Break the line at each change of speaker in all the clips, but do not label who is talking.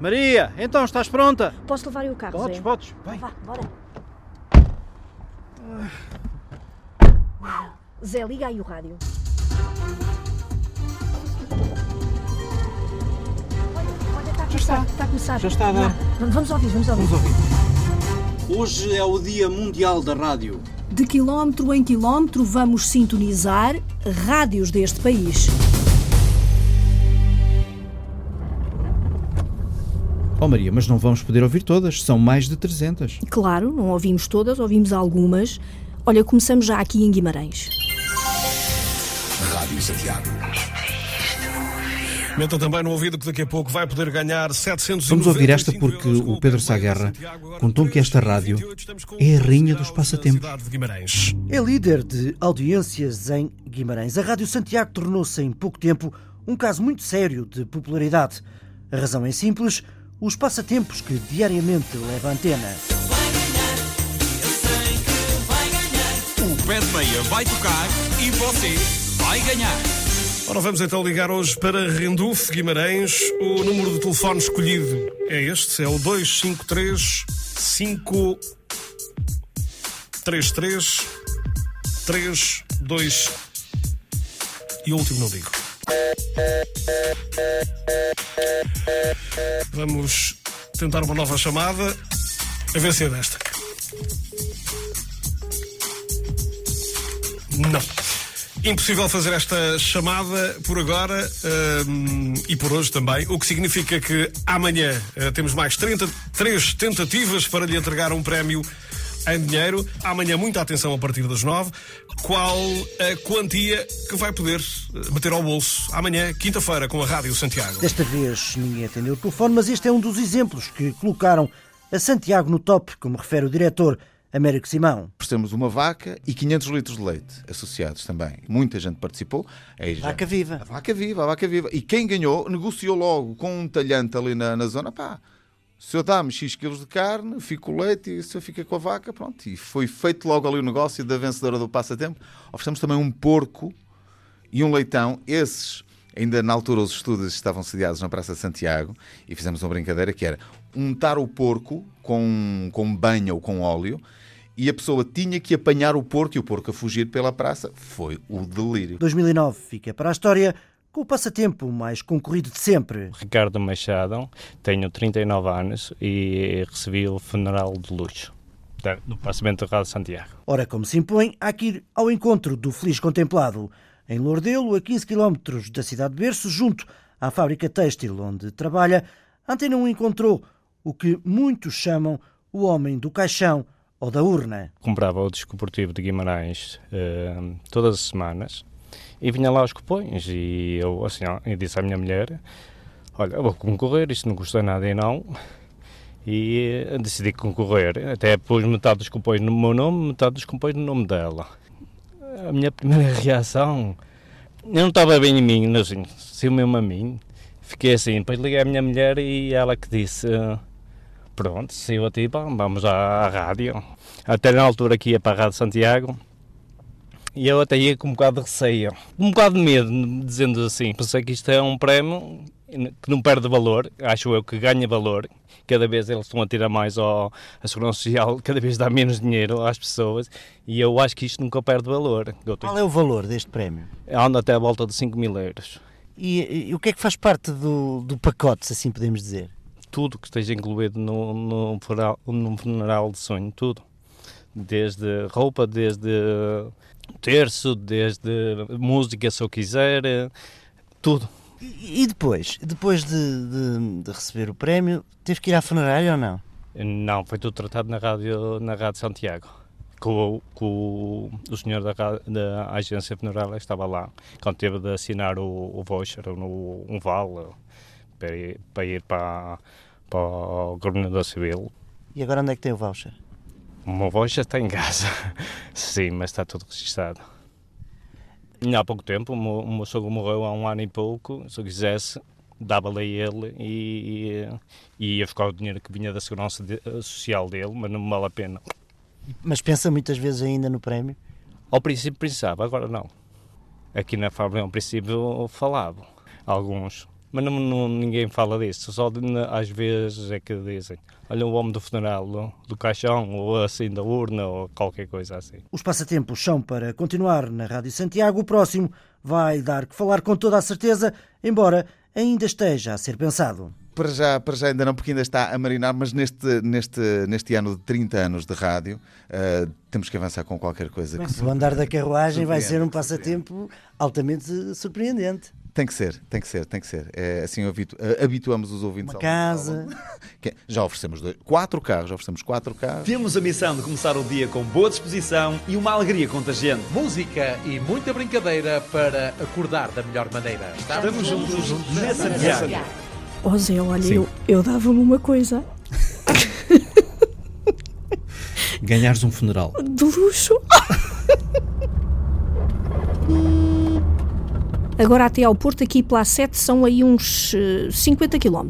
Maria, então estás pronta?
Posso levar o carro,
Podes,
Zé?
podes. Vai.
Vá, bora. Zé, liga aí o rádio. Olha, está. Está a começar.
Já está a dar.
Vamos ouvir, vamos ouvir.
Vamos ouvir. Hoje é o Dia Mundial da Rádio.
De quilómetro em quilómetro vamos sintonizar rádios deste país.
Oh Maria, mas não vamos poder ouvir todas, são mais de 300.
Claro, não ouvimos todas, ouvimos algumas. Olha, começamos já aqui em Guimarães.
Rádio Santiago.
Meta também no ouvido que daqui a pouco vai poder ganhar 700
Vamos ouvir esta porque o Pedro Saguerra contou-me que esta rádio é a rainha dos passatempos.
É líder de audiências em Guimarães. A Rádio Santiago tornou-se em pouco tempo um caso muito sério de popularidade. A razão é simples: os passatempos que diariamente leva a antena.
O pé de meia vai tocar e você vai ganhar.
Ora, vamos então ligar hoje para Rendufo, Guimarães. O número de telefone escolhido é este, é o 253 533 32 e o último não digo. Vamos tentar uma nova chamada, a ver se é desta. Não. Impossível fazer esta chamada por agora hum, e por hoje também, o que significa que amanhã eh, temos mais 33 tentativas para lhe entregar um prémio em dinheiro. Amanhã, muita atenção a partir das 9. Qual a quantia que vai poder eh, meter ao bolso amanhã, quinta-feira, com a Rádio Santiago?
Desta vez ninguém atendeu o telefone, mas este é um dos exemplos que colocaram a Santiago no top, como refere o diretor Américo Simão.
Oferecemos uma vaca e 500 litros de leite associados também. Muita gente participou. Aí já-
Vaca viva.
A vaca viva, a vaca viva. E quem ganhou negociou logo com um talhante ali na, na zona. Pá, se eu dá-me X quilos de carne, fico o leite e se eu fica com a vaca, pronto. E foi feito logo ali o negócio da vencedora do passatempo. Oferecemos também um porco e um leitão. Esses, ainda na altura, os estudos estavam sediados na Praça Santiago e fizemos uma brincadeira que era untar o porco com, com banha ou com óleo e a pessoa tinha que apanhar o porco e o porco a fugir pela praça. Foi o delírio.
2009 fica para a história com o passatempo mais concorrido de sempre.
Ricardo Machado, tenho 39 anos e recebi o funeral de luxo do Passamento de Rádio Santiago.
Ora, como se impõe, há que ir ao encontro do feliz contemplado. Em Lourdelo, a 15 km da cidade de Berço, junto à fábrica têxtil onde trabalha, Antena 1 encontrou o que muitos chamam o homem do caixão ou da urna.
Comprava o disco esportivo de Guimarães eh, todas as semanas e vinha lá aos cupões e eu, assim, eu disse à minha mulher, olha, eu vou concorrer, isto não custa nada e não. E eh, decidi concorrer, até pus metade dos cupões no meu nome, metade dos cupões no nome dela. A minha primeira reação, eu não estava bem em mim, assim, saiu mesmo a mim. Fiquei assim, depois liguei à minha mulher e ela que disse, pronto, saiu a ti, vamos à, à rádio. Até na altura que ia para a Rádio Santiago, e eu até ia com um bocado de receio, um bocado de medo, dizendo assim, pensei que isto é um prémio que não perde valor, acho eu que ganha valor, cada vez eles estão a tirar mais ao, a segurança social, cada vez dá menos dinheiro às pessoas, e eu acho que isto nunca perde valor.
Qual é o valor deste prémio?
Anda até a volta de 5 mil euros.
E, e o que é que faz parte do, do pacote, se assim podemos dizer?
tudo que esteja incluído no, no, funeral, no funeral de sonho, tudo. Desde roupa, desde terço, desde música, se eu quiser, eh, tudo.
E, depois? Depois de, de- de receber o prémio, teve que ir à funerária ou não?
Não, foi tudo tratado na Rádio, na rádio Santiago. Com, o- com o, senhor da, da agência funerária estava lá, quando teve de assinar o, o voucher, no, um vale, para ir para, ir para, para o governador civil.
E agora onde é que tem o voucher?
O meu voucher está em casa. Sim, mas está tudo registado. Há pouco tempo, o meu, o meu sogro morreu há um ano e pouco. Se eu quisesse, dava-lhe a ele e, e ia buscar o dinheiro que vinha da segurança de- social dele, mas não me vale a pena.
Mas pensa muitas vezes ainda no prémio?
Ao princípio pensava, agora não. Aqui na fábrica, ao princípio, falavam. Alguns. Mas não, não, ninguém fala disso, só de, às vezes é que dizem olha o homem do funeral, do, do caixão, ou assim da urna, ou qualquer coisa assim.
Os passatempos são para continuar na Rádio Santiago. O próximo vai dar que falar com toda a certeza, embora ainda esteja a ser pensado.
Para já, para já ainda não, porque ainda está a marinar, mas neste, neste, neste ano de 30 anos de rádio, uh, temos que avançar com qualquer coisa.
Bem, que o andar da carruagem vai ser um passatempo altamente surpreendente.
Tem que ser, tem que ser, tem que ser. É, assim habitu eh, habituamos os ouvintes
Uma casa.
Já oferecemos dois, quatro carros, já oferecemos quatro carros.
Temos a missão de começar o dia com boa disposição e uma alegria contagiante.
Música e muita brincadeira para acordar da melhor maneira.
Estamos, Estamos juntos, juntos nessa viagem.
Oh Zé, olha, eu, eu dava-me uma coisa.
Ganhares um funeral.
De luxo. Agora até ao Porto, aqui pela 7, são aí uns 50 eh, km.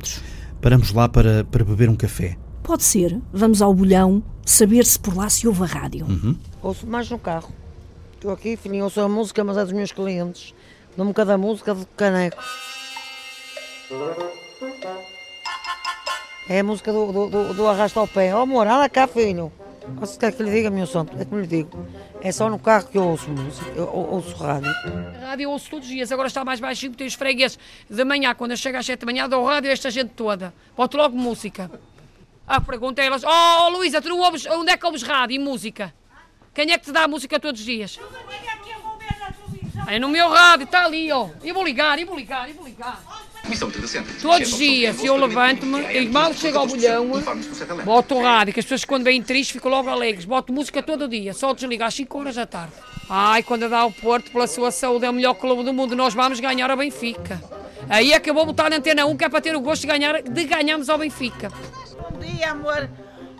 Paramos lá para, para beber um café.
Pode ser. Vamos ao bolhão, saber se por lá se ouve a rádio.
Uhum.
Ouço mais no carro. Estou aqui, filhinho, ouço a música, mas é dos meus clientes. Dou-me cada música do caneco. É a música do, do, do, do arrasta ao pé. Ó oh, amor, anda cá, filho. Você quer que lhe diga, meu santo? É que lhe digo. É só no carro que eu ouço música, eu ouço rádio.
rádio eu ouço todos os dias, agora está mais baixinho, tem os fregueses de manhã, quando eu chego às 7 da manhã, dou rádio a esta gente toda. Boto logo música. Ah, perguntei elas, oh Luísa, tu não ouves, onde é que ouves rádio e música? Quem é que te dá a música todos os dias? É no meu rádio, está ali, ó. Eu vou ligar, eu vou ligar, eu vou ligar. Todos os dias, eu levanto-me, e mal chego ao bolhão, boto o rádio, que as pessoas quando vêm tristes ficam logo alegres. Boto música todo dia, só desligar às 5 horas da tarde. Ai, quando dá o Porto, pela sua saúde, é o melhor clube do mundo, nós vamos ganhar a Benfica. Aí é que eu vou botar na antena 1, que é para ter o gosto de, ganhar, de ganharmos ao Benfica.
Bom dia, amor.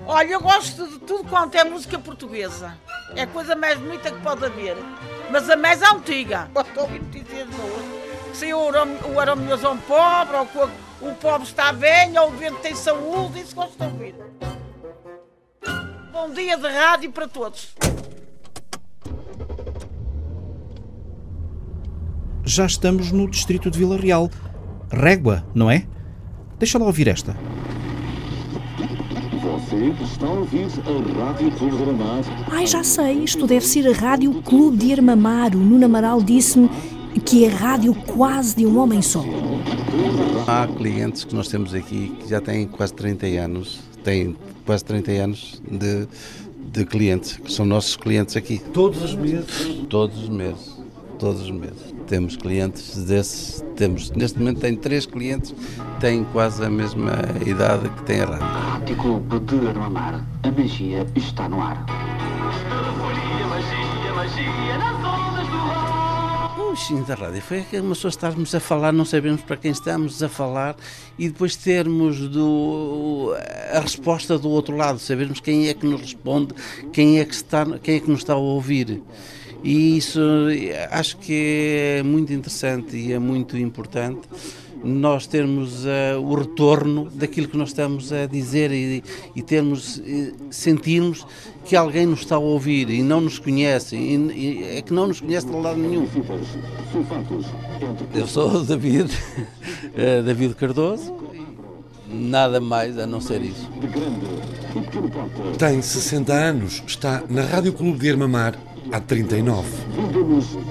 Olha, eu gosto de tudo quanto é música portuguesa. É a coisa mais bonita que pode haver. Mas a mais antiga. Gosto de ouvir notícias boas se o, o araminhoso é um pobre, ou o, o pobre está bem, ou o vento tem saúde, isso gosto de ouvir. Bom dia de rádio para todos.
Já estamos no distrito de Vila Real. Régua, não é? Deixa lá ouvir esta.
Você está a ouvir a Rádio Clube de.
Ai, já sei, isto deve ser a Rádio Clube de Armamar. O Nuno Amaral disse-me que é rádio quase de um homem só.
Há clientes que nós temos aqui que já têm quase 30 anos, têm quase 30 anos de, de clientes, que são nossos clientes aqui.
Todos os meses?
Todos os meses, todos os meses. Temos clientes desses, temos, neste momento tem três clientes que têm quase a mesma idade que tem a rádio.
Rádio Clube de Armamar, a magia está no ar. Magia, magia, magia,
sim da rádio foi uma pessoa estarmos a falar, não sabemos para quem estamos a falar e depois termos do, a resposta do outro lado, sabermos quem é que nos responde, quem é que, está, quem é que nos está a ouvir. E isso acho que é muito interessante e é muito importante nós termos uh, o retorno daquilo que nós estamos a dizer e, e termos, e sentirmos que alguém nos está a ouvir e não nos conhece, e, e é que não nos conhece de lado nenhum. Eu sou o David, uh, David Cardoso, nada mais a não ser isso.
Tem 60 anos, está na Rádio Clube de Armamar há 39.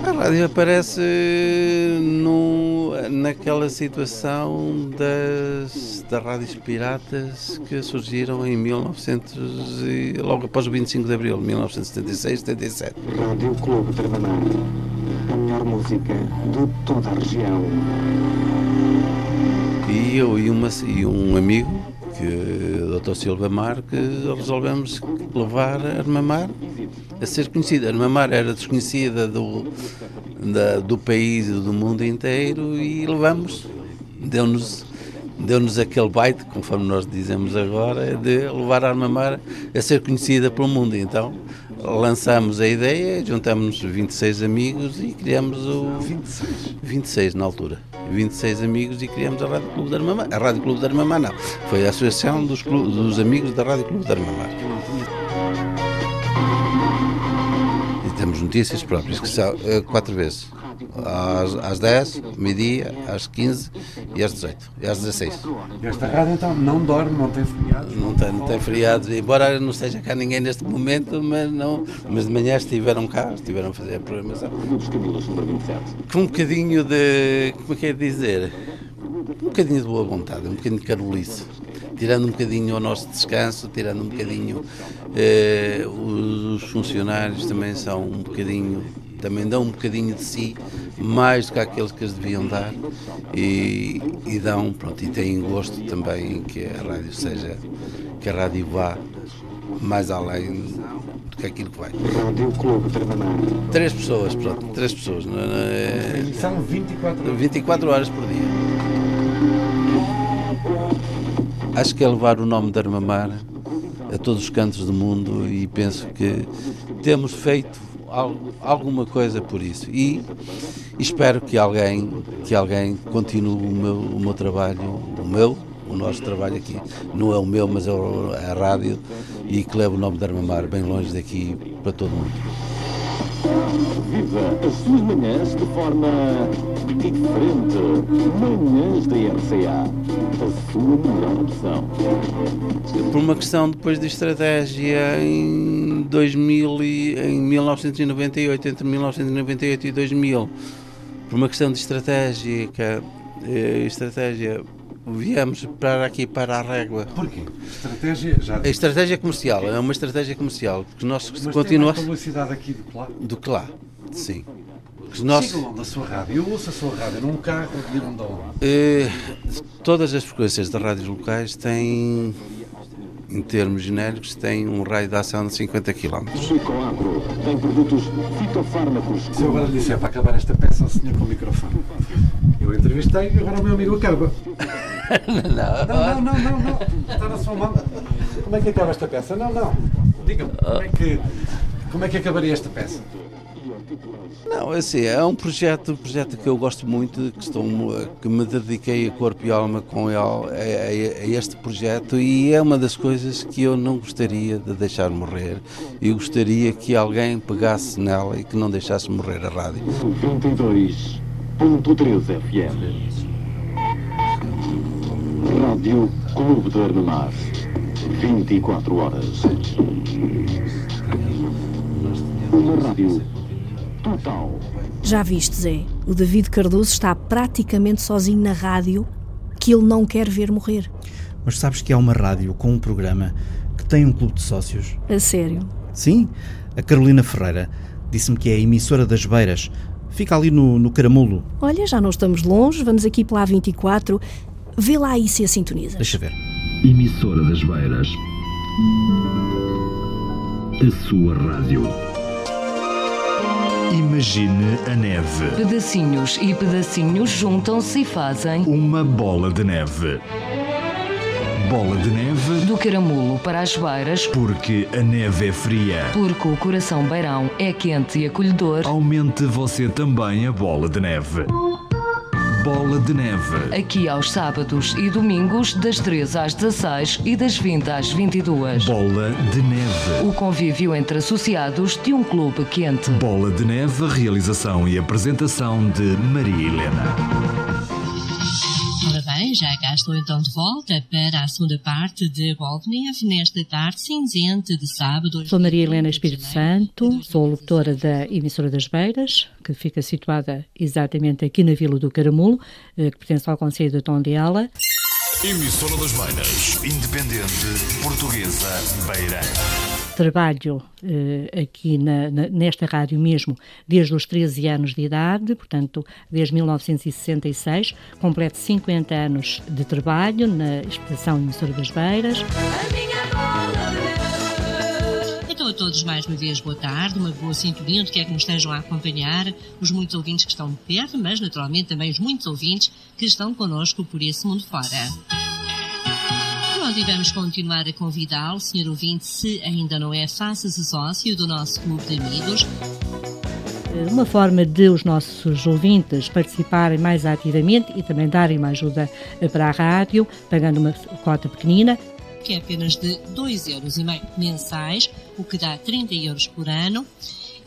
A rádio aparece no, naquela situação das, das rádios piratas que surgiram em 1900 e, logo após o 25 de abril, 1976, 77.
Rádio Clube de Armamar, a melhor música de toda a região.
E eu e, uma, e um amigo que Dr. Silva Marques resolvemos levar a Armamar a ser conhecida. A Armamar era desconhecida do, da, do país e do mundo inteiro e levamos, deu-nos deu-nos aquele baita, conforme nós dizemos agora, de levar a Armamar a ser conhecida pelo mundo. Então lançamos a ideia, juntamos 26 amigos e criamos o 26, 26 na altura. 26 amigos e criamos a Rádio Clube da Armamar. A Rádio Clube da Armamar não, foi a Associação dos, dos Amigos da Rádio Clube da Armamar. E temos notícias próprias, que são uh, quatro vezes. Às, às 10, meio-dia, às 15 e às 18, e às 16.
E esta rádio então não dorme, não tem feriados?
Não tem, não tem feriados, embora não esteja cá ninguém neste momento, mas, não, mas de manhã estiveram cá, estiveram a fazer a programação. Com um bocadinho de, como é que é dizer, um bocadinho de boa vontade, um bocadinho de carolice tirando um bocadinho o nosso descanso, tirando um bocadinho eh, os funcionários também são um bocadinho, também dão um bocadinho de si, mais do que aqueles que eles deviam dar e, e dão, pronto, e têm gosto também que a rádio seja, que a rádio vá mais além do que aquilo que vai.
Rádio Clube Terminal.
Três pessoas, pronto, três pessoas. Não, não é,
São 24 horas.
24 horas por dia. Acho que é levar o nome de Armamar a todos os cantos do mundo e penso que temos feito alguma coisa por isso e espero que alguém que alguém continue o meu, o meu trabalho, o meu, o nosso trabalho aqui. Não é o meu, mas é é a rádio e que leve o nome de Armamar bem longe daqui para todo mundo.
Viva as suas manhãs de forma diferente. Manhãs da RCA. A sua melhor opção.
Por uma questão depois de estratégia em 2000 e, em 1998, entre 1998 e 2000, por uma questão de estratégica, eh, estratégia, viemos para aqui para a régua.
Porquê? Estratégia, já
A estratégia comercial, é uma estratégia comercial, porque nós
Mas
continuamos
mais publicidade aqui do que lá.
do que lá, sim. Nós,
Sigam onde a sua rádio. Eu ouço a sua rádio num carro de Mirandão.
Eh, todas as frequências de rádios locais têm, em termos genéricos, têm um raio de ação de 50 km.
Chico Agro tem produtos fitofármacos.
Se eu agora lhe disser para acabar esta peça ao senhor com o microfone, eu entrevistei e agora o meu amigo acaba.
Não,
não, não, não, não. Está na sua mão. Como é que acaba esta peça? Não, não. Diga-me, como é que, como é que acabaria esta peça?
Não, assim, é um projeto, um projeto que eu gosto muito, que, estou, que me dediquei a corpo e alma com ele, a, a- este projeto e é uma das coisas que eu não gostaria de deixar morrer. Eu gostaria que alguém pegasse nela e que não deixasse morrer a rádio.
92.3 FM. Rádio Clube de Armamar. 24 horas. Uma rádio total.
Já viste, Zé? O David Cardoso está praticamente sozinho na rádio que ele não quer ver morrer.
Mas sabes que há uma rádio com um programa que tem um clube de sócios?
A sério.
Sim, a Carolina Ferreira disse-me que é a emissora das Beiras. Fica ali no, no Caramulo.
Olha, já não estamos longe, vamos aqui pela A24. Vê lá aí se a sintonizas.
Deixa ver.
Emissora das Beiras. A sua rádio.
Imagine a neve.
Pedacinhos e pedacinhos juntam-se e fazem
Uma bola de neve. Bola de neve
do caramulo para as beiras,
porque a neve é fria.
porque o coração beirão é quente e acolhedor.
Aumente você também a bola de neve. Bola de neve.
Aqui aos sábados e domingos, das 3 às 16 e das 20 às 22.
Bola de neve.
O convívio entre associados de um clube quente.
Bola de neve, realização e apresentação de Maria Helena.
Bem, já cá estou então de volta para a segunda parte de de Neve nesta tarde cinzenta de sábado.
Sou Maria Helena Espírito Santo, sou locutora da emissora das Beiras, que fica situada exatamente aqui na Vila do Caramulo, eh, que pertence ao Conselho de Tondela.
Emissora das Beiras. Independente, portuguesa, beira.
Trabalho eh, aqui na- na- nesta rádio mesmo desde os 13 anos de idade, portanto, desde 1966. Completo 50 anos de trabalho na Estação Emissora das Beiras.
Então a todos mais uma vez boa tarde, uma boa sintonia, onde quer que nos estejam a acompanhar, os muitos ouvintes que estão de perto, mas naturalmente também os muitos ouvintes que estão connosco por esse mundo fora. E vamos continuar a convidá-lo, senhor ouvinte, se ainda não é, faça-se sócio do nosso clube de amigos.
Uma forma de os nossos ouvintes participarem mais ativamente e também darem uma ajuda para a rádio, pagando uma cota pequenina.
que é apenas de 2,5 euros mensais, o que dá 30 euros por ano.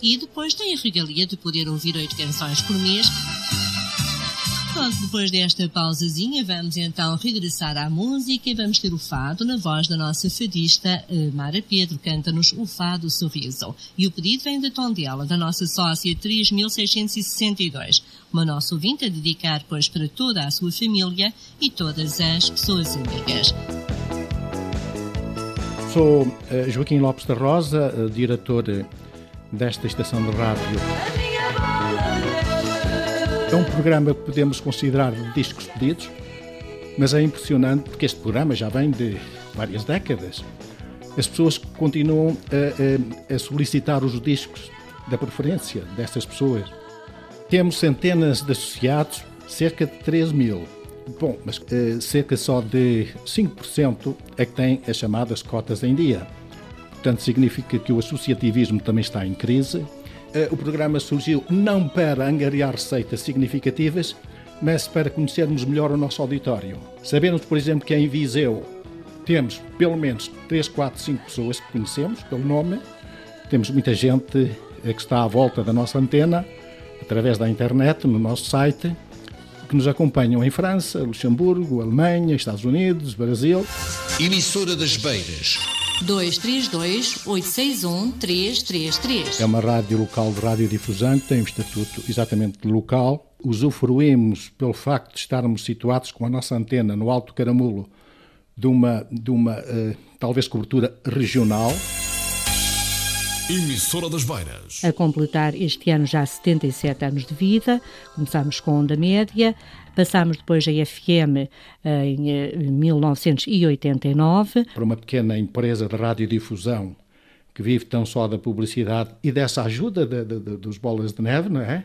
E depois tem a regalia de poder ouvir oito canções por mês. Pronto, depois desta pausazinha, vamos então regressar à música e vamos ter o fado na voz da nossa fadista eh, Mara Pedro. Canta-nos o fado Sorriso. E o pedido vem da Tondela, da nossa sócia 3662. Uma nossa ouvinte a dedicar, pois, para toda a sua família e todas as pessoas amigas.
Sou uh, Joaquim Lopes da Rosa, uh, diretor desta estação de rádio. É um programa que podemos considerar de discos pedidos, mas é impressionante porque este programa já vem de várias décadas. As pessoas continuam a, a, a solicitar os discos da preferência destas pessoas. Temos centenas de associados, cerca de 3 mil. Bom, mas uh, cerca só de 5% é que tem as chamadas cotas em dia. Portanto, significa que o associativismo também está em crise o programa surgiu não para angariar receitas significativas, mas para conhecermos melhor o nosso auditório. Sabemos, por exemplo, que em Viseu temos pelo menos 3, 4, 5 pessoas que conhecemos pelo nome. Temos muita gente eh, que está à volta da nossa antena, através da internet, no nosso site, que nos acompanham em França, Luxemburgo, Alemanha, Estados Unidos, Brasil.
Emissora das Beiras
232-861-333.
É uma rádio local de radiodifusão que tem um estatuto exatamente local. Usufruímos, pelo facto de estarmos situados com a nossa antena no Alto Caramulo, de uma, de uma uh, talvez cobertura regional.
Emissora das Beiras.
A completar este ano já 77 anos de vida, começámos com onda média, passámos depois a FM eh, em 1989.
Eh, Para uma pequena empresa de radiodifusão que vive tão só da publicidade e dessa ajuda de, de, de, dos bolas de neve, não é?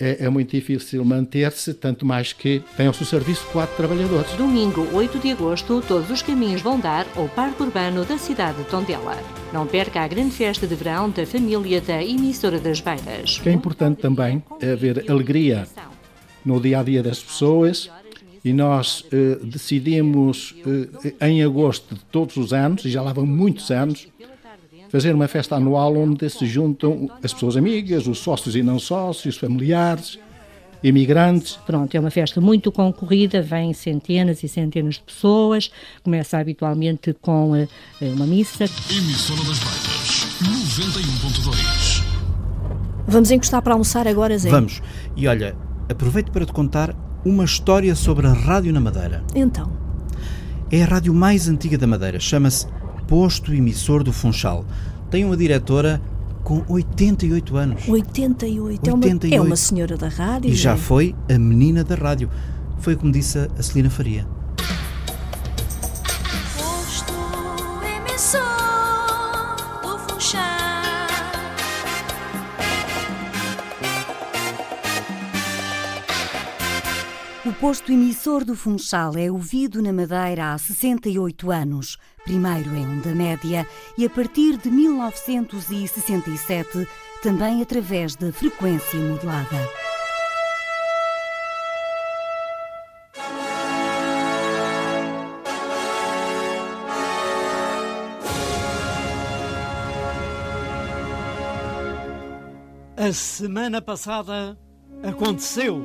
É, é muito difícil manter-se, tanto mais que tem ao seu serviço quatro trabalhadores.
Domingo, 8 de agosto, todos os caminhos vão dar ao Parque Urbano da cidade de Tondela. Não perca a grande festa de verão da família da emissora das Beiras.
O que é importante também é haver alegria no dia a dia das pessoas e nós eh, decidimos eh, em agosto de todos os anos, e já lá vão muitos anos, fazer uma festa anual onde se juntam as pessoas amigas, os sócios e não sócios, familiares, imigrantes.
Pronto, é uma festa muito concorrida, vêm centenas e centenas de pessoas, começa habitualmente com uh, uma missa.
Emissora das Baias, 91.2.
Vamos encostar para almoçar agora, Zé?
Vamos. E olha, aproveito para te contar uma história sobre a rádio na Madeira.
Então?
É a rádio mais antiga da Madeira, chama-se Posto Emissor do Funchal. Tem uma diretora com 88 anos.
88. 88. É, uma, é uma senhora da rádio.
E já é? foi a menina da rádio. Foi como disse a Celina Faria.
Posto emissor do Funchal.
O posto emissor do Funchal é ouvido na Madeira há 68 anos, primeiro em onda média e a partir de 1967 também através da frequência modulada.
A semana passada aconteceu.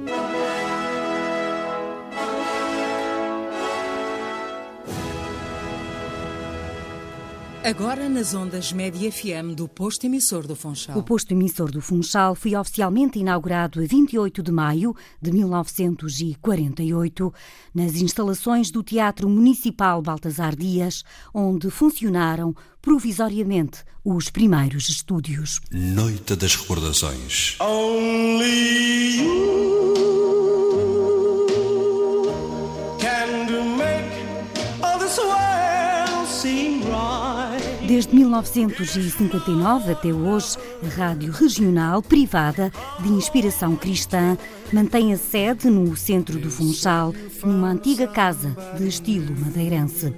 Agora nas ondas Média FM do posto emissor do Funchal.
O posto emissor do Funchal foi oficialmente inaugurado a 28 de maio de 1948 nas instalações do Teatro Municipal Baltasar Dias, onde funcionaram provisoriamente os primeiros estúdios.
Noite das Recordações.
Only you
Desde 1959 até hoje, a rádio regional privada de inspiração cristã mantém a sede no centro do Funchal, numa antiga casa de estilo madeirense.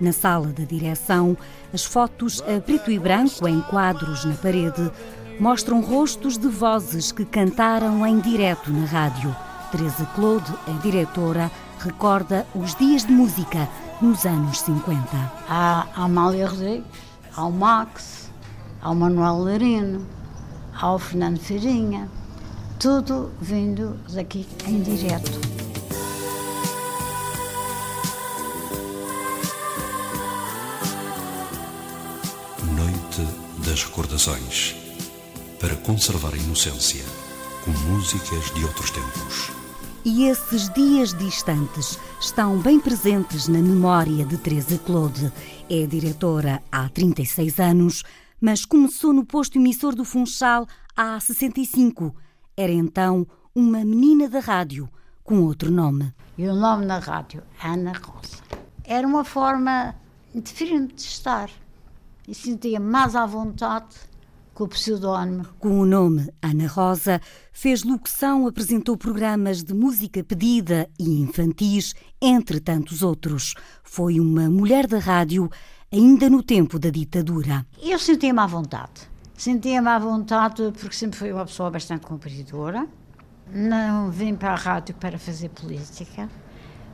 Na sala da direção, as fotos a preto e branco em quadros na parede mostram rostos de vozes que cantaram em direto na rádio. Teresa Claude, a diretora, recorda os dias de música nos anos 50.
Há a Amália Rodrigues, há o Max, há o Manuel Larino,
ao Fernando Feirinha, tudo vindo daqui em direto.
Noite das Recordações. Para conservar a inocência, com músicas de outros tempos.
E esses dias distantes estão bem presentes na memória de Teresa Claude. É diretora há 36 anos, mas começou no posto emissor do Funchal há 65. Era então uma menina da rádio, com outro nome.
E o nome na rádio, Ana Rosa. Era uma forma diferente de estar. E sentia mais à vontade com o pseudónimo.
Com o nome Ana Rosa, fez locução, apresentou programas de música pedida e infantis, entre tantos outros. Foi uma mulher da rádio, ainda no tempo da ditadura.
Eu sentia-me à vontade. Sentia-me à vontade porque sempre fui uma pessoa bastante cumpridora. Não vim para a rádio para fazer política.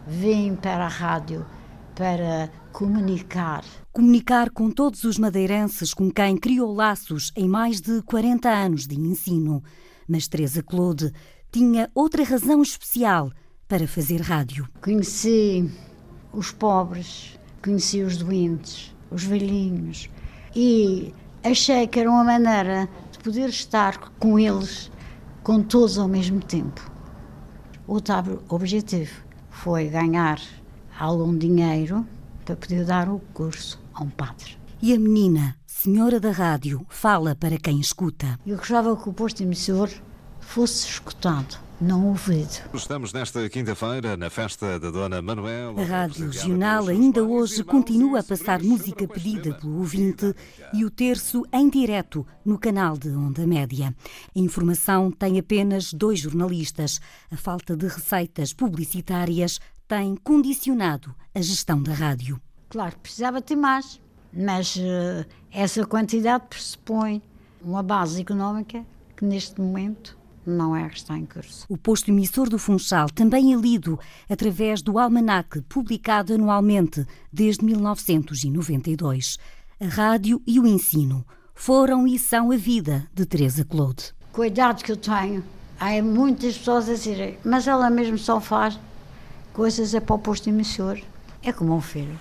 Vim para a rádio para comunicar.
Comunicar com todos os madeirenses com quem criou laços em mais de 40 anos de ensino. Mas Teresa Claude tinha outra razão especial para fazer rádio.
Conheci os pobres, conheci os doentes, os velhinhos e achei que era uma maneira de poder estar com eles, com todos ao mesmo tempo. Outro objetivo foi ganhar algum dinheiro para poder dar o curso a um padre.
E a menina, senhora da rádio, fala para quem escuta.
Eu gostava que o posto emissor fosse escutado, não ouvido.
Estamos nesta quinta-feira na festa da Dona Manuela.
A Rádio Regional ainda hoje continua a passar música pedida pelo ouvinte e o terço em direto no canal de Onda Média. A informação tem apenas dois jornalistas. A falta de receitas publicitárias tem condicionado a gestão da rádio.
Claro, precisava ter mais, mas uh, essa quantidade pressupõe uma base económica que neste momento não é a que está em curso.
O posto emissor do Funchal também é lido através do almanaque publicado anualmente desde 1992. A rádio e o ensino foram e são a vida de Teresa Claude.
Cuidado que eu tenho. Há muitas pessoas a dizerem, mas ela mesmo só faz coisas é para o posto emissor. É como um filho.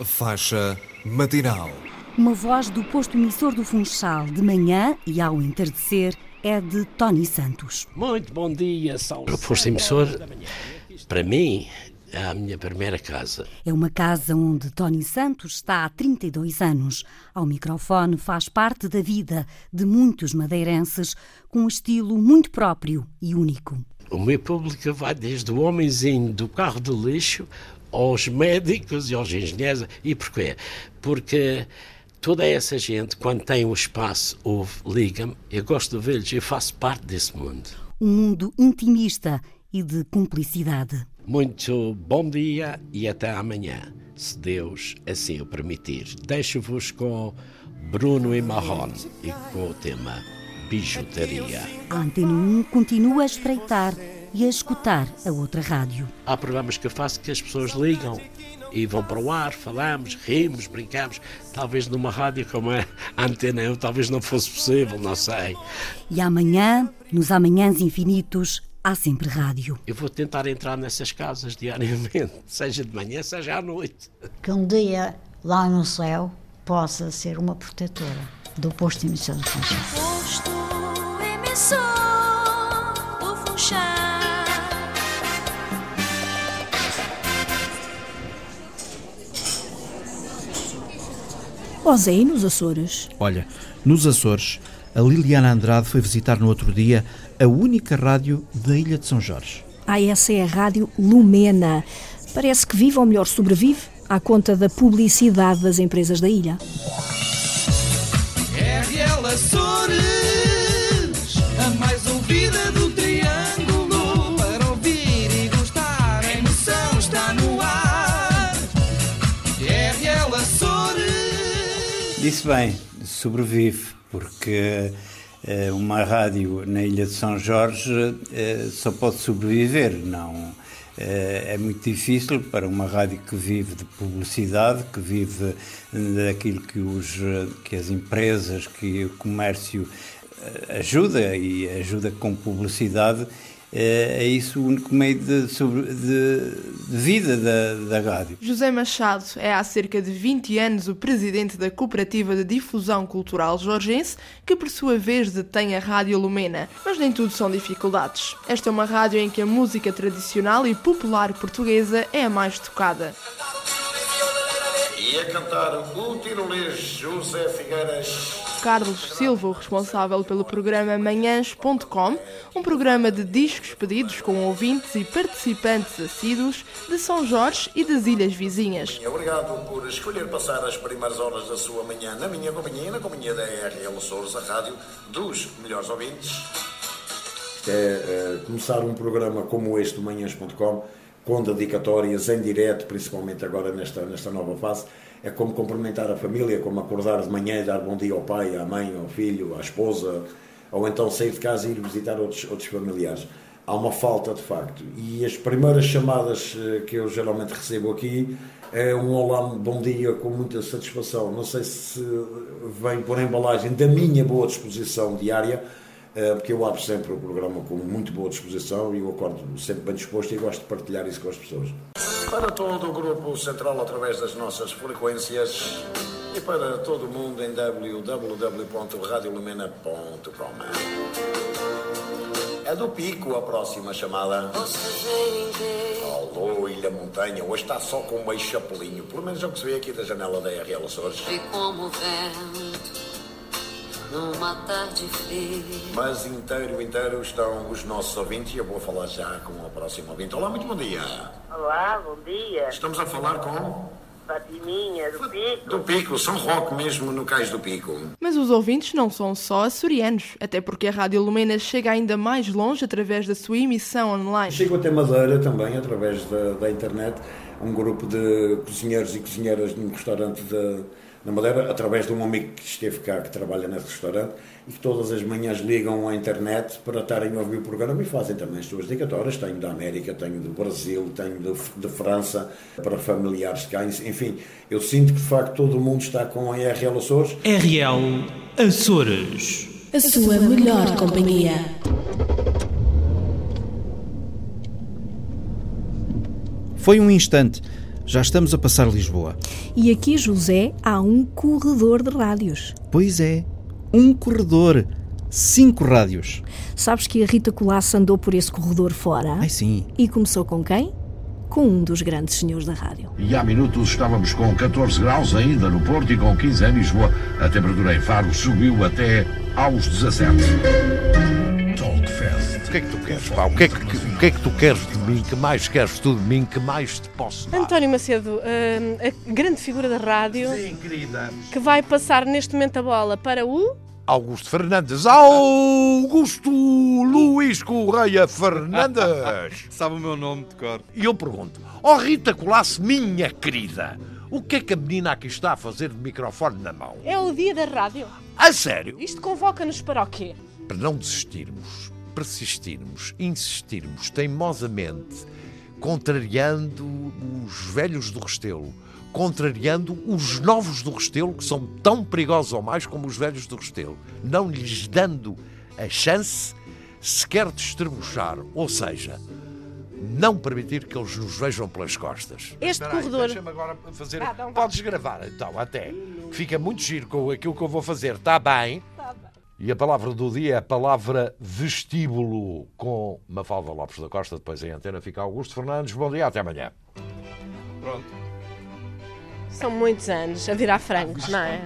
Faixa matinal.
Uma voz do posto emissor do Funchal de manhã e ao entardecer é de Tony Santos.
Muito bom dia, Salve.
O posto emissor, para mim, é a minha primeira casa.
É uma casa onde Tony Santos está há 32 anos. Ao microfone faz parte da vida de muitos madeirenses com um estilo muito próprio e único.
O meu público vai desde o homenzinho do carro de lixo aos médicos e aos engenheiros. E porquê? Porque toda essa gente, quando tem o espaço, ouve, liga-me, eu gosto de vê-los, eu faço parte desse mundo.
Um mundo intimista e de cumplicidade.
Muito bom dia e até amanhã, se Deus assim o permitir. Deixo-vos com Bruno e Marrone e com o tema Bijuteria.
A Antena 1 continua a espreitar e a escutar a outra rádio.
Há programas que eu faço que as pessoas ligam e vão para o ar, falamos, rimos, brincamos. Talvez numa rádio como a Antena 1 talvez não fosse possível, não sei.
E amanhã, nos amanhãs infinitos, há sempre rádio.
Eu vou tentar entrar nessas casas diariamente, seja de manhã, seja à noite.
Que um dia, lá no céu, possa ser uma protetora do posto emissor do Funchal.
Posto emissor do Funchal.
Osé, e nos Açores?
Olha, nos Açores, a Liliana Andrade foi visitar no outro dia a única rádio da Ilha de São Jorge.
Ah, essa é a Rádio Lumena. Parece que vive, ou melhor, sobrevive, à conta da publicidade das empresas da ilha.
Disse bem, sobrevive, porque eh, uma rádio na Ilha de São Jorge eh, só pode sobreviver, não. eh, É muito difícil para uma rádio que vive de publicidade, que vive daquilo que, os, que as empresas, que o comércio ajuda e ajuda com publicidade é, é isso o único meio de, sobre, de, de vida da, da rádio.
José Machado é há cerca de 20 anos o presidente da Cooperativa de Difusão Cultural Jorgense, que por sua vez detém a Rádio Lumena. Mas nem tudo são dificuldades. Esta é uma rádio em que a música tradicional e popular portuguesa é a mais tocada.
E a cantar o tirolês José Figueiras.
Carlos Silva, o responsável pelo programa Manhãs.com, um programa de discos pedidos com ouvintes e participantes assíduos de São Jorge e das ilhas vizinhas.
Obrigado por escolher passar as primeiras horas da sua manhã na minha companhia, na companhia da RL Souros, a rádio dos melhores ouvintes.
É, é começar um programa como este, Manhãs.com, com dedicatórias em direto, principalmente agora nesta, nesta nova fase é como cumprimentar a família, como acordar de manhã e dar bom dia ao pai, à mãe, ao filho, à esposa, ou então sair de casa e ir visitar outros, outros familiares. Há uma falta de facto. E as primeiras chamadas eh, que eu geralmente recebo aqui é um olá, bom dia, com muita satisfação. Não sei se vem por embalagem da minha boa disposição diária, porque eu abro sempre o programa com muito boa disposição e eu acordo sempre bem disposto e gosto de partilhar isso com as pessoas
para todo o grupo central através das nossas frequências e para todo o mundo em www.radiolumena.com. É do Pico a próxima chamada. Alô, Ilha Montanha, hoje está só com meio chapelinho, pelo menos é o que se vê aqui da janela da RL Açores.
E como numa tarde fria.
Mas inteiro, inteiro estão os nossos ouvintes e eu vou falar já com o próximo ouvinte. Olá, muito bom dia.
Olá, bom dia.
Estamos a falar com...
Fatiminha, do Pico.
Do Pico, São Roque mesmo, no Cais do Pico.
Mas os ouvintes não são só açorianos, até porque a Rádio Lumena chega ainda mais longe através da sua emissão online.
Chego até Madeira também, através da, da internet, um grupo de cozinheiros e cozinheiras num restaurante de na Madeira, através de um amigo que esteve cá, que trabalha nesse restaurante, e que todas as manhãs ligam à internet para estarem a ouvir o programa e fazem também as suas dedicatórias. Tenho da América, tenho do Brasil, tenho de, de França, para familiares cá. Enfim, eu sinto que de facto todo o mundo está com a RL Açores.
RL Açores.
A sua melhor companhia.
Foi um instante já estamos a passar Lisboa.
E aqui, José, há um corredor de rádios.
Pois é, um corredor. Cinco rádios.
Sabes que a Rita Colasso andou por esse corredor fora?
Ai, sim.
E começou com quem? Com um dos grandes senhores da rádio.
E há minutos estávamos com 14 graus ainda no Porto e com 15 em Lisboa. A temperatura em Faro subiu até aos 17.
O que é que tu queres, pá? O que é que, o que, é que tu queres de mim? Que mais queres tu de mim? Que mais te posso dar?
António Macedo, uh, a grande figura da rádio.
Sim, querida.
Que vai passar neste momento a bola para o.
Augusto Fernandes. Augusto Luís Correia Fernandes.
Sabe o meu nome de cor.
E eu pergunto: Ó oh Rita Colasse, minha querida, o que é que a menina aqui está a fazer de microfone na mão?
É o dia da rádio.
A sério?
Isto convoca-nos para o quê?
Para não desistirmos persistirmos, insistirmos teimosamente, contrariando os velhos do Restelo, contrariando os novos do Restelo, que são tão perigosos ou mais como os velhos do Restelo, não lhes dando a chance sequer de estrebuchar, ou seja, não permitir que eles nos vejam pelas costas.
Este corredor.
Deixa-me agora fazer. Ah, então Podes gravar então, até. Fica muito giro com aquilo que eu vou fazer. Está bem? E a palavra do dia é a palavra vestíbulo com Mafalda Lopes da Costa. Depois em antena fica Augusto Fernandes. Bom dia, até amanhã.
Pronto.
São muitos anos a virar frangos, não é?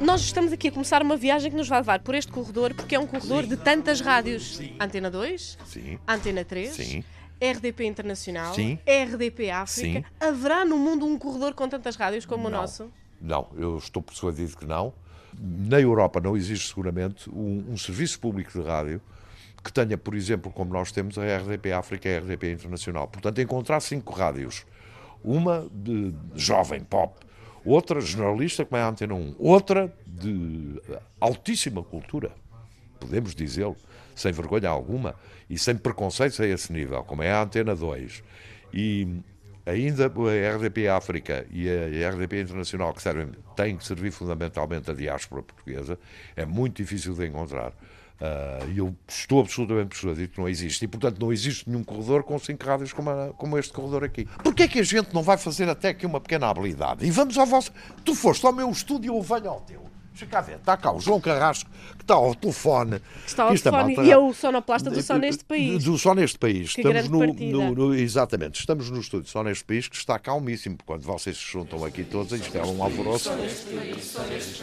Nós estamos aqui a começar uma viagem que nos vai levar por este corredor, porque é um corredor Sim. de tantas rádios. Sim. Antena 2,
Sim.
Antena 3,
Sim.
RDP Internacional,
Sim.
RDP África. Sim. Haverá no mundo um corredor com tantas rádios como
não.
o nosso?
Não, eu estou persuadido que não. Na Europa não existe seguramente um, um, serviço público de rádio que tenha, por exemplo, como nós temos a RDP África e a RDP Internacional. Portanto, encontrar cinco rádios, uma de jovem pop, outra jornalista, como é a Antena 1, outra de altíssima cultura, podemos dizê-lo, sem vergonha alguma e sem preconceitos a esse nível, como é a Antena 2. E ainda a RDP África e a RDP Internacional, que servem, têm que servir fundamentalmente a diáspora portuguesa, é muito difícil de encontrar. Ah, E eu estou absolutamente persuadido que não existe. E, portanto, não existe nenhum corredor com cinco rádios como, a- como este corredor aqui. Porquê é que a gente não vai fazer até aqui uma pequena habilidade? E vamos ao vosso... Tu foste ao meu estúdio, eu venho ao teu. Deixa cá ver, está cá o João Carrasco, que está ao telefone.
Que está ao
Isto é
telefone
malta-
e é o sonoplasta do Só Neste País.
Do Só Neste País.
Que
estamos no, no- no- Exatamente, estamos no estúdio Só Neste País, que está calmíssimo. Quando vocês se juntam aqui todos, isto é um alvoroço.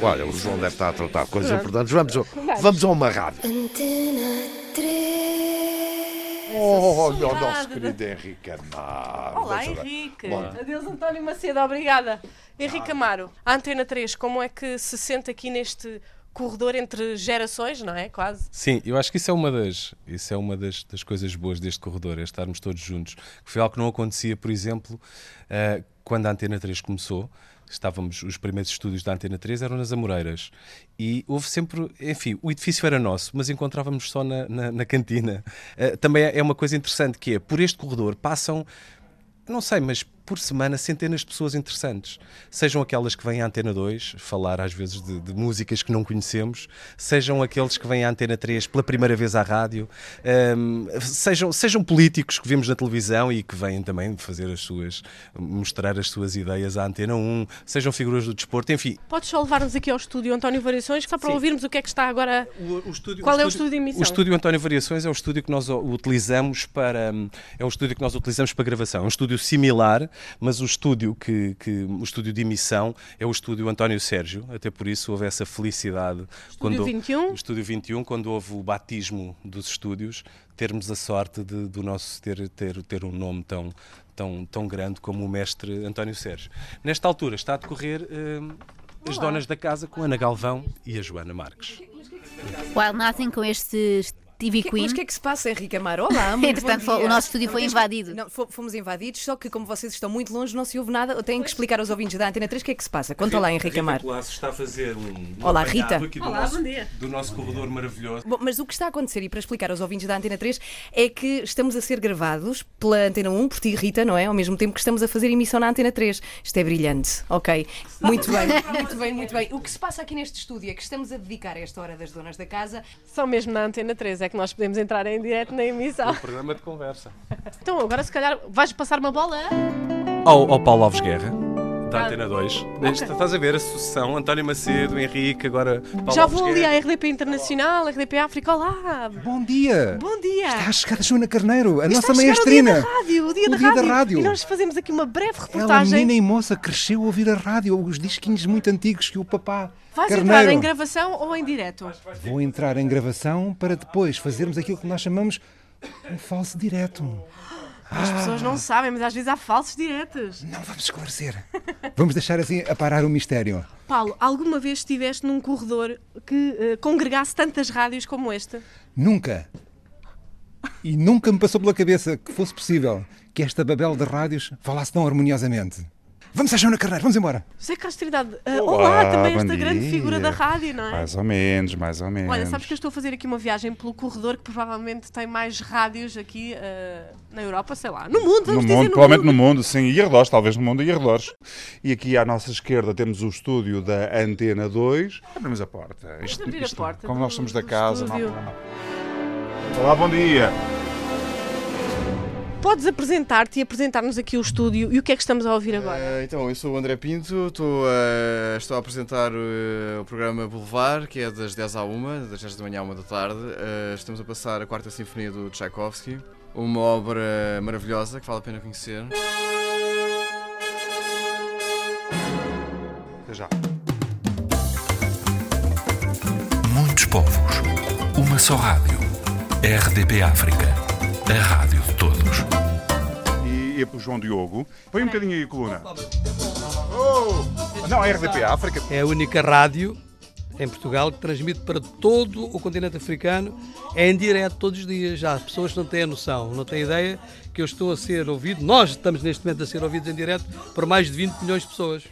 Olha, o João deve estar a tratar de coisas importantes. Vamos, vamos a uma rádio. Oh, olha o nosso querido Henrique Amaro.
Olá. Henrique.
Bom,
Adeus, António Macedo, obrigada. Henrique Amaro, a Antena 3, como é que se sente aqui neste corredor entre gerações, não é? Quase.
Sim, eu acho que isso é uma das, isso é uma das, das coisas boas deste corredor, é estarmos todos juntos. Que foi algo que não acontecia, por exemplo, eh, quando a Antena 3 começou. Estávamos, os primeiros estúdios da Antena 3 eram nas Amoreiras. E houve sempre, enfim, o edifício era nosso, mas encontrávamos só na, na, na cantina. Eh, também é é uma coisa interessante que é, por este corredor passam, não sei, mas por semana centenas de pessoas interessantes. Sejam aquelas que vêm à Antena 2 falar às vezes de, de músicas que não conhecemos, sejam aqueles que vêm à Antena 3 pela primeira vez à rádio, hum, sejam, sejam políticos que vimos na televisão e que vêm também fazer as suas, mostrar as suas ideias à Antena 1, sejam figuras do desporto, enfim.
Podes só levar-nos aqui ao estúdio António Variações, só para
Sim.
ouvirmos o que é que está agora.
estúdio-
Qual
o
é o estúdio de emissão?
O estúdio António Variações é o estúdio que nós o- utilizamos para hum, é um estúdio que nós utilizamos para gravação. É um estúdio similar, mas o estúdio que, que o estúdio de emissão é o estúdio António Sérgio. Até por isso houve essa felicidade
Estúdio 21?
o estúdio 21 quando houve o batismo dos estúdios termos a sorte de, do nosso ter ter ter um nome tão tão tão grande como o mestre António Sérgio. Nesta altura está a decorrer hum, as donas da casa com a Ana Galvão e a Joana Marques.
Wild Nothing com este TV
Que-
Queen.
Mas o que é que se passa, Henrique Amaro? Olá, muito
Entretanto,
bom dia.
o nosso estúdio foi invadido.
Não, fo- fomos invadidos, só que como vocês estão muito longe, não se ouve nada. Eu tenho que explicar aos ouvintes da Antena 3 o que é que se passa. Conta lá, Henrique
Rita
Amaro.
Colasso está a fazer um, um
Olá, Rita.
aqui do
Olá,
nosso,
bom dia.
do nosso corredor maravilhoso.
Bom, mas o que está a acontecer, e para explicar aos ouvintes da Antena 3, é que estamos a ser gravados pela Antena 1, por ti, Rita, não é? Ao mesmo tempo que estamos a fazer emissão na Antena 3. Isto é brilhante, ok. Muito bem, muito bem, muito bem. O que se passa aqui neste estúdio é que estamos a dedicar a esta hora das donas da casa
Só mesmo na Antena 3 é que nós podemos entrar em direto na emissão.
Um programa de conversa.
Então, agora se calhar vais passar uma bola.
Ao, ao Paulo Alves Guerra, da
Ah,
Antena 2.
ok.
Este- Estás a ver a sucessão, António Macedo, Henrique, agora Paulo
Já vou ali à RDP Internacional, RDP África. Olá!
Bom dia!
Bom dia!
Está a chegar a Joana Carneiro, a
Está
nossa
a
maestrina.
O dia da rádio, o dia,
O
da,
dia da
rádio.
rádio.
E nós fazemos aqui uma breve
Ela,
reportagem.
menina e moça, cresceu a ouvir a rádio, os disquinhos muito antigos que o papá
Vais
Carneiro.
entrar em gravação ou em direto?
Vou entrar em gravação para depois fazermos aquilo que nós chamamos um falso direto.
As pessoas não sabem, mas às vezes há falsos diretos.
Não vamos esclarecer. Vamos deixar assim a parar o mistério.
Paulo, alguma vez estiveste num corredor que eh, congregasse tantas rádios como este?
Nunca. E nunca me passou pela cabeça que fosse possível que esta babel de rádios falasse tão harmoniosamente. Vamos à Joana Carneiro, vamos embora.
José Castro Trindade, eh, olá, também
bom
esta grande
dia.
figura da rádio, não é?
Mais ou menos, mais ou menos.
Olha, sabes que eu estou a fazer aqui uma viagem pelo corredor que provavelmente tem mais rádios aqui eh, na Europa, sei lá, no mundo,
No
vamos
mundo,
dizer no
provavelmente
mundo.
no mundo, sim, e arredores, talvez no mundo e arredores. E aqui à nossa esquerda temos o estúdio da Antena 2. Abrimos a porta. Isto-
abrir a
isto-
porta
como
do-
nós somos da casa, não há problema. Olá, bom dia.
Podes apresentar-te e apresentar-nos aqui o estúdio e o que é que estamos a ouvir agora?
Eh, então, eu sou o André Pinto, estou, a- estou a apresentar eh, o programa Boulevard, que é das 10 à 1, das 10 da manhã à 1 da tarde. Eh, estamos a passar a quarta sinfonia do Tchaikovsky, uma obra maravilhosa que vale a pena conhecer.
Até já.
Muitos povos, uma só rádio. RDP África, a rádio de todos.
E, e para o João Diogo. Põe um bocadinho aí a coluna. Oh! Não, é RDP África.
É a única rádio em Portugal que transmite para todo o continente africano é em direto todos os dias. Já as pessoas não têm a noção, não têm ideia que eu estou a ser ouvido. Nós estamos neste momento a ser ouvidos em direto por mais de 20 milhões de pessoas.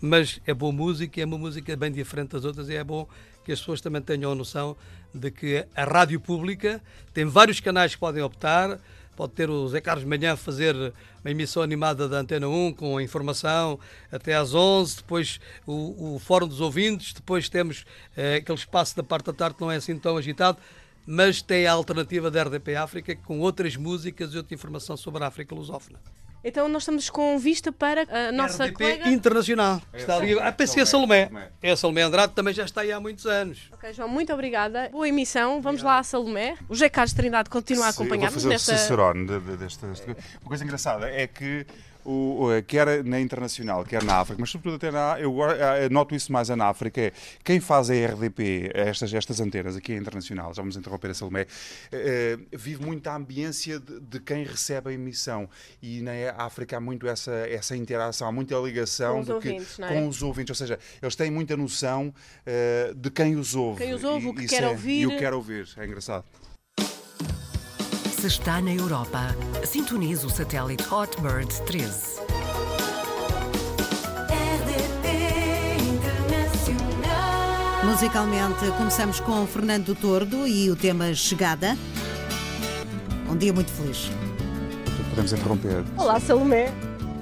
Mas é boa música, é uma música bem diferente das outras e é bom que as pessoas também tenham a noção de que a rádio pública tem vários canais que podem optar. Pode ter o Zé Carlos Manhã fazer uma emissão animada da Antena 1 com informação até às 11, depois o, o Fórum dos Ouvintes, depois temos eh, aquele espaço da parte da tarde que não é assim tão agitado. mas tem a alternativa da RDP África com outras músicas e outra informação sobre a África lusófona.
Então nós estamos com vista para a nossa
RDP
colega.
Internacional. Está ali. Ah, pensei que é a Salomé. É a Salomé Andrade, também já está aí há muitos anos.
Ok, João, muito obrigada. Boa emissão. Vamos lá a Salomé. O José Carlos Trindade continua a
Sim, eu vou
acompanhar-nos
fazer o
nesta.
Cicerone de- de- desta. Uma coisa engraçada é que o, o- quer na internacional, quer na África, mas sobretudo até na eu go- eh, noto isso mais na África, é quem faz a RDP, estas, estas antenas aqui a internacional, já vamos interromper a Salomé, eh, vive muito a ambiência de, de quem recebe a emissão e na África há muito essa, essa interação, há muita ligação
Com os
que-
ouvintes, não é?
com os ouvintes, ou seja, eles têm muita noção eh, de quem os ouve.
Quem os ouve, o que quer
é-
ouvir.
E o que quer ouvir, é engraçado.
Se está na Europa, sintonize o satélite Hotbird 13.
Musicalmente, começamos com Fernando Tordo e o tema Chegada. Um dia muito feliz.
Podemos interromper.
Olá, Salomé.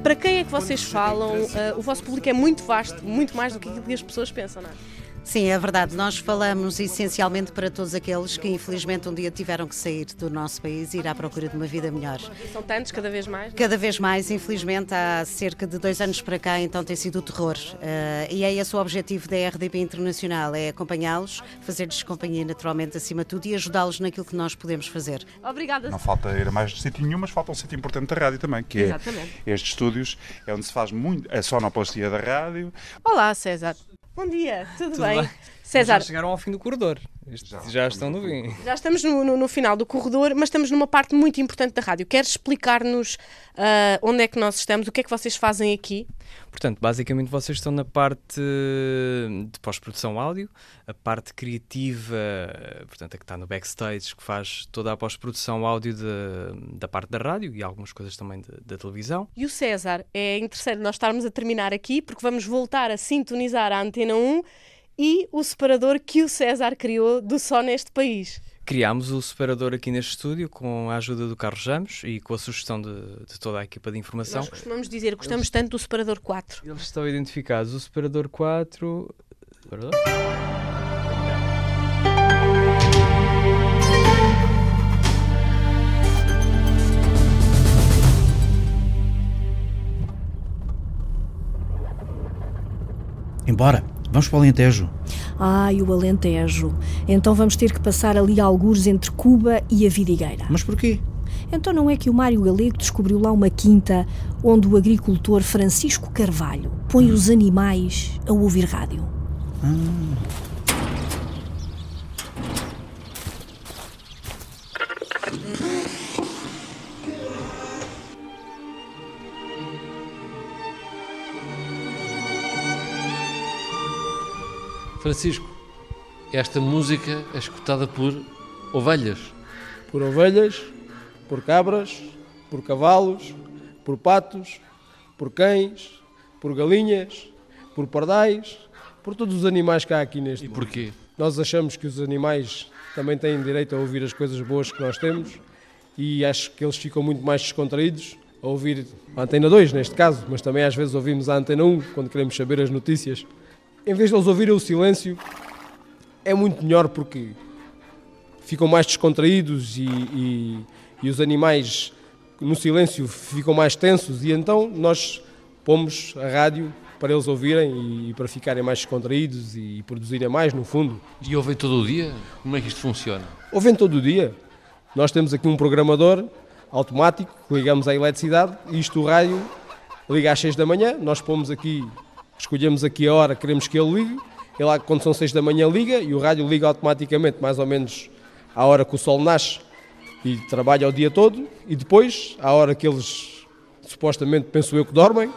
Para quem é que vocês falam? Ah, o vosso público é muito vasto, muito mais do que aquilo que as pessoas pensam, não é?
Sim, é verdade. Nós falamos essencialmente para todos aqueles que infelizmente um dia tiveram que sair do nosso país e ir à procura de uma vida melhor.
E são tantos, cada vez mais.
Cada vez mais, infelizmente, há cerca de dois anos para cá, então tem sido o terror. Eh, e é esse o objetivo da RDP Internacional, é acompanhá-los, fazer-lhes companhia naturalmente acima de tudo e ajudá-los naquilo que nós podemos fazer.
Obrigada.
Não falta ir a mais sítio nenhum, mas falta um sítio importante da rádio também, que
Exatamente.
é estes estúdios, é onde se faz muito a sonoplastia da rádio.
Olá, César. Bom dia, tudo,
Tudo
bem?
bem?
César,
Já chegaram ao fim do corredor. Isto já, estão no fim.
já estamos no, no- no final do corredor, mas estamos numa parte muito importante da rádio. Queres explicar-nos ah, onde é que nós estamos, o que é que vocês fazem aqui?
Portanto, basicamente vocês estão na parte de pós-produção áudio, a parte criativa, portanto, a que está no backstage, que faz toda a pós-produção áudio de- da parte da rádio e algumas coisas também de- da televisão.
E o César, é interessante nós estarmos a terminar aqui, porque vamos voltar a sintonizar a Antena 1 e o separador que o César criou do Só Neste País.
Criámos o separador aqui neste estúdio com a ajuda do Carlos Ramos e com a sugestão de, de toda a equipa de informação.
Nós costumamos dizer, gostamos tanto do separador 4.
Eles estão identificados. O separador 4. Separador?
Embora, vamos para o Alentejo.
Ai, o Alentejo. Então vamos ter que passar ali algures entre Cuba e a Vidigueira.
Mas porquê?
Então não é que o Mário Galego descobriu lá uma quinta onde o agricultor Francisco Carvalho põe os animais a ouvir rádio.
Francisco, esta música é escutada por ovelhas.
por ovelhas, por cabras, por cavalos, por patos, por cães, por galinhas, por pardais, por todos os animais que há aqui neste
E
mundo.
porquê?
Nós achamos que os animais também têm direito a ouvir as coisas boas que nós temos e acho que eles ficam muito mais descontraídos a ouvir a Antena 2, neste caso, mas também às vezes ouvimos a Antena 1 quando queremos saber as notícias. Em vez de eles ouvirem o silêncio, é muito melhor porque ficam mais descontraídos e, e- e os animais no silêncio ficam mais tensos e então nós pomos a rádio para eles ouvirem e, para ficarem mais descontraídos e produzirem mais no fundo.
E ouvem todo o dia? Como é que isto funciona?
Ouvem todo o dia. Nós temos aqui um programador automático, que ligamos à eletricidade e isto o rádio liga às 6 da manhã, nós pomos aqui, escolhemos aqui a hora que queremos que ele ligue, ele quando são 6 da manhã liga e o rádio liga automaticamente mais ou menos à hora que o sol nasce e trabalha o dia todo e depois, à hora que eles supostamente, penso eu que dormem,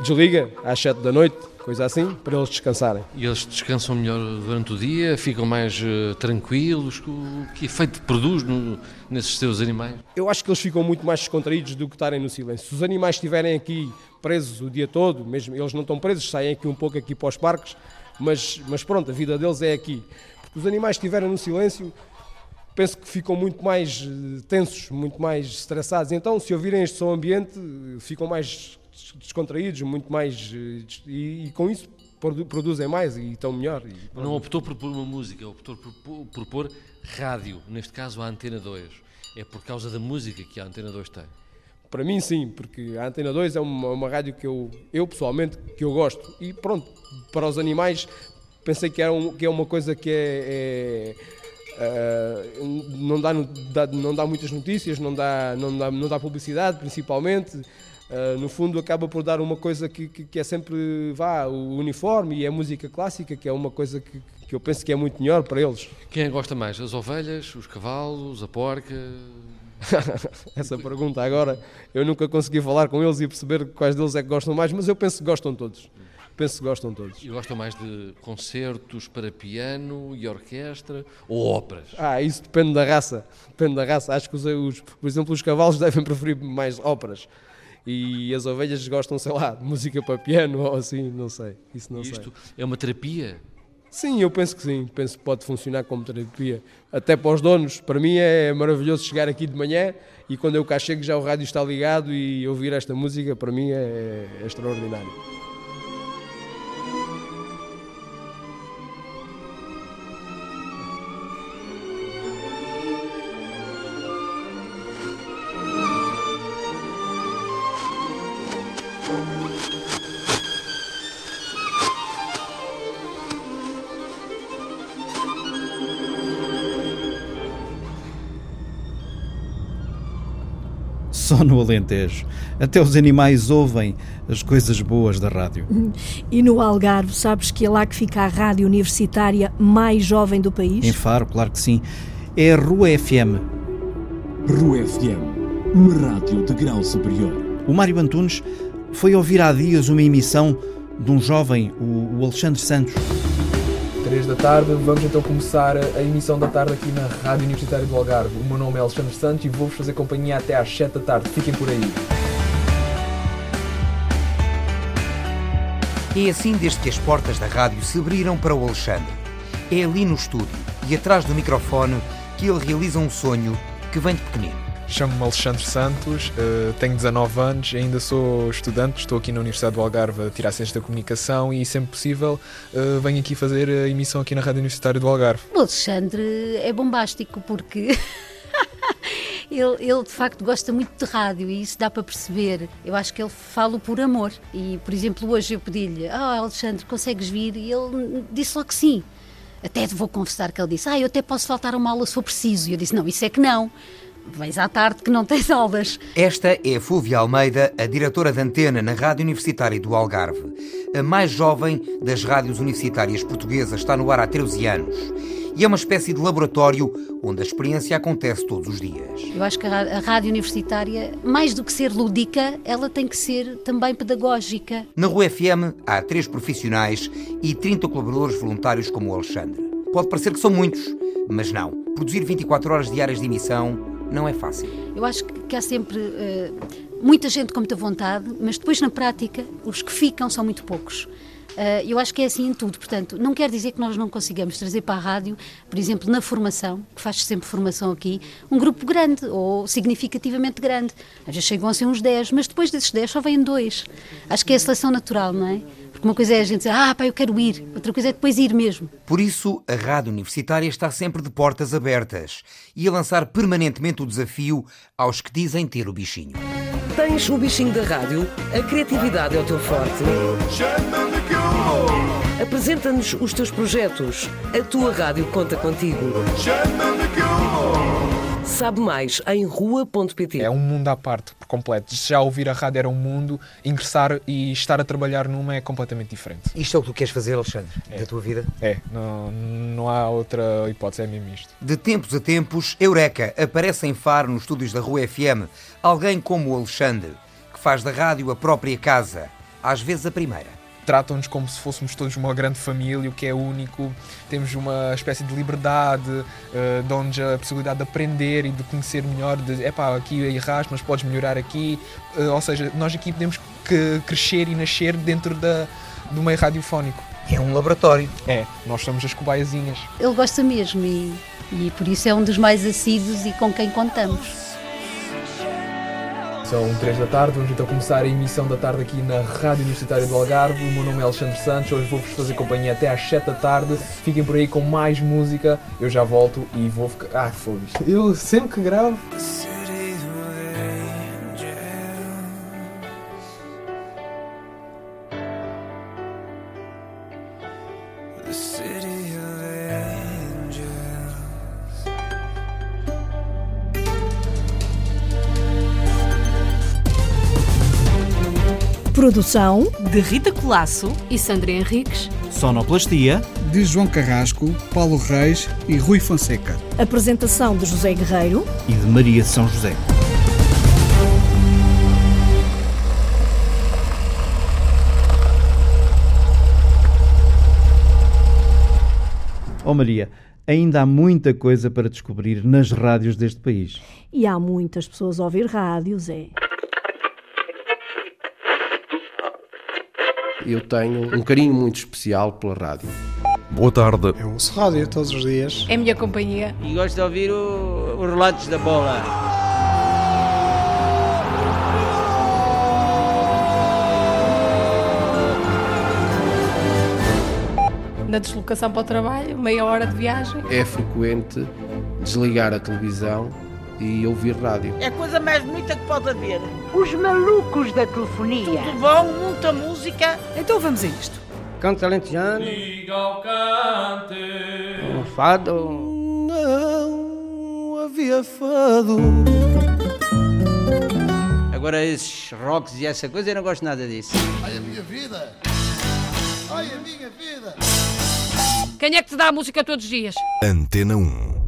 desliga às 7 da noite, coisa assim, para eles descansarem.
E eles descansam melhor durante o dia? Ficam mais eh, tranquilos? O que efeito produz no- nesses seus animais?
Eu acho que eles ficam muito mais descontraídos do que estarem no silêncio. Se os animais estiverem aqui presos o dia todo, mesmo eles não estão presos, saem aqui um pouco aqui para os parques, mas, mas pronto, a vida deles é aqui. Porque os animais estiverem no silêncio, penso que ficam muito mais eh, tensos, muito mais estressados. Então, se ouvirem este som ambiente, ficam mais descontraídos, muito mais. eh, E, e com isso produ- produzem mais e estão melhor. E,
Não optou por pôr uma música, optou por, por pôr rádio, neste caso a Antena 2. É por causa da música que a Antena 2 tem.
Para mim, sim, porque a Antena 2 é uma, uma rádio que eu, eu, pessoalmente, que eu gosto. E pronto, para os animais, pensei que, era um- que é uma coisa que é... é, ah, não, dá, no- dá- não dá muitas notícias, não dá, não dá, não dá publicidade, principalmente. Ah, no fundo, acaba por dar uma coisa que, que, que é sempre vá, o uniforme e a música clássica, que é uma coisa que, que eu penso que é muito melhor para eles.
Quem é que gosta mais? As ovelhas, os cavalos, a porca?
Essa pergunta agora, eu nunca consegui falar com eles e perceber quais deles é que gostam mais, mas eu penso que gostam todos. Penso que gostam todos.
E gostam mais de concertos para piano e orquestra ou óperas?
Ah, isso depende da raça. Depende da raça. Acho que, os, os- por exemplo, os cavalos devem preferir mais óperas. E as ovelhas gostam, sei lá, de música para piano ou assim, não sei. Isso não
Isto
sei.
é uma terapia?
Sim, eu penso que sim. Penso que pode funcionar como terapia. Até para os donos. Para mim é maravilhoso chegar aqui de manhã e quando eu cá chego já o rádio está ligado e ouvir esta música para mim é, é extraordinário.
No Alentejo. Até os animais ouvem as coisas boas da rádio.
E no Algarve, sabes que é lá que fica a rádio universitária mais jovem do país?
Em Faro, claro que sim. É a Rua FM.
Rua FM, uma rádio de grau superior.
O Mário Antunes foi ouvir há dias uma emissão de um jovem, o o Alexandre Santos.
3 da tarde, vamos então começar a emissão da tarde aqui na Rádio Universitária do Algarve. O meu nome é Alexandre Santos e vou-vos fazer companhia até às 7 da tarde. Fiquem por aí.
É assim desde que as portas da rádio se abriram para o Alexandre. É ali no estúdio e atrás do microfone que ele realiza um sonho que vem de pequenino.
Chamo-me Alexandre Santos, eh, tenho 19 anos, ainda sou estudante, estou aqui na Universidade do Algarve a tirar Ciências da Comunicação e, sempre possível, eh, venho aqui fazer a emissão aqui na Rádio Universitária do Algarve.
O Alexandre é bombástico porque ele, ele de facto gosta muito de rádio e isso dá para perceber. Eu acho que ele fala por amor. E, por exemplo, hoje eu pedi-lhe: Ah, Alexandre, consegues vir? E ele disse logo que sim. Até vou confessar que ele disse: Ah, eu até posso faltar uma aula se for preciso. E eu disse: Não, isso é que não. Vens à tarde que não tens aulas.
Esta é a Fúvia Almeida, a diretora de antena na Rádio Universitária do Algarve. A mais jovem das rádios universitárias portuguesas está no ar há 13 anos. E é uma espécie de laboratório onde a experiência acontece todos os dias.
Eu acho que a rádio universitária, mais do que ser lúdica, ela tem que ser também pedagógica.
Na Rua FM há três profissionais e 30 colaboradores voluntários como o Alexandre. Pode parecer que são muitos, mas não. Produzir 24 horas diárias de emissão não é fácil.
Eu acho que há sempre eh, muita gente com muita vontade, mas depois na prática os que ficam são muito poucos. Eh, eu acho que é assim em tudo, portanto, não quer dizer que nós não consigamos trazer para a rádio, por exemplo, na formação, que faz sempre formação aqui, um grupo grande ou significativamente grande. Às vezes chegam a ser uns 10, mas depois desses 10 só vêm dois. Acho que é a seleção natural, não é? Porque uma coisa é a gente dizer, ah, pá, eu quero ir, outra coisa é depois ir mesmo.
Por isso, a Rádio Universitária está sempre de portas abertas e a lançar permanentemente o desafio aos que dizem ter o bichinho.
Tens o bichinho da rádio? A criatividade é o teu forte. Apresenta-nos os teus projetos. A tua rádio conta contigo. Sabe mais em rua.pt.
É um mundo à parte, por completo. Já ouvir a rádio era um mundo, ingressar e estar a trabalhar numa é completamente diferente.
Isto é o que tu queres fazer, Alexandre, da tua vida?
É, não, não há outra hipótese, é mesmo isto.
De tempos a tempos, Eureka aparece em Faro nos estúdios da Rua FM. Alguém como o Alexandre, que faz da rádio a própria casa, às vezes a primeira.
Tratam-nos como se fôssemos todos uma grande família, o que é único. Temos uma espécie de liberdade, uh, dão-nos a possibilidade de aprender e de conhecer melhor. De, epá, aqui erras, mas podes melhorar aqui. Uh, ou seja, nós aqui podemos que crescer e nascer dentro da, do meio radiofónico.
É um laboratório.
É, nós somos as cobaiazinhas.
Ele gosta mesmo e, e por isso é um dos mais assíduos e com quem contamos.
São 3 da tarde, vamos então começar a emissão da tarde aqui na Rádio Universitária do Algarve. O meu nome é Alexandre Santos, hoje vou-vos fazer companhia até às 7 da tarde. Fiquem por aí com mais música, eu já volto e vou ficar. Ah, fogo Eu sempre que gravo.
Produção
de Rita Colasso
e Sandra Henriques.
Sonoplastia
de João Carrasco, Paulo Reis e Rui Fonseca.
Apresentação de José Guerreiro
e de Maria de São José. Oh Maria, ainda há muita coisa para descobrir nas rádios deste país.
E há muitas pessoas a ouvir rádios, é.
Eu tenho um carinho muito especial pela rádio.
Boa tarde.
Eu ouço rádio todos os dias.
É a minha companhia.
E gosto de ouvir os relatos da bola.
Na deslocação para o trabalho, meia hora de viagem.
É frequente desligar a televisão e ouvir rádio.
É a coisa mais bonita que pode haver.
Os malucos da telefonia.
Tudo bom, muita música.
Então vamos a isto.
Canto alentejano.
Liga o cante.
Um fado.
Não havia fado.
Agora esses rocks e essa coisa eu não gosto nada disso.
Ai a minha vida. Ai a minha vida.
Quem é que te dá a música todos os dias?
Antena 1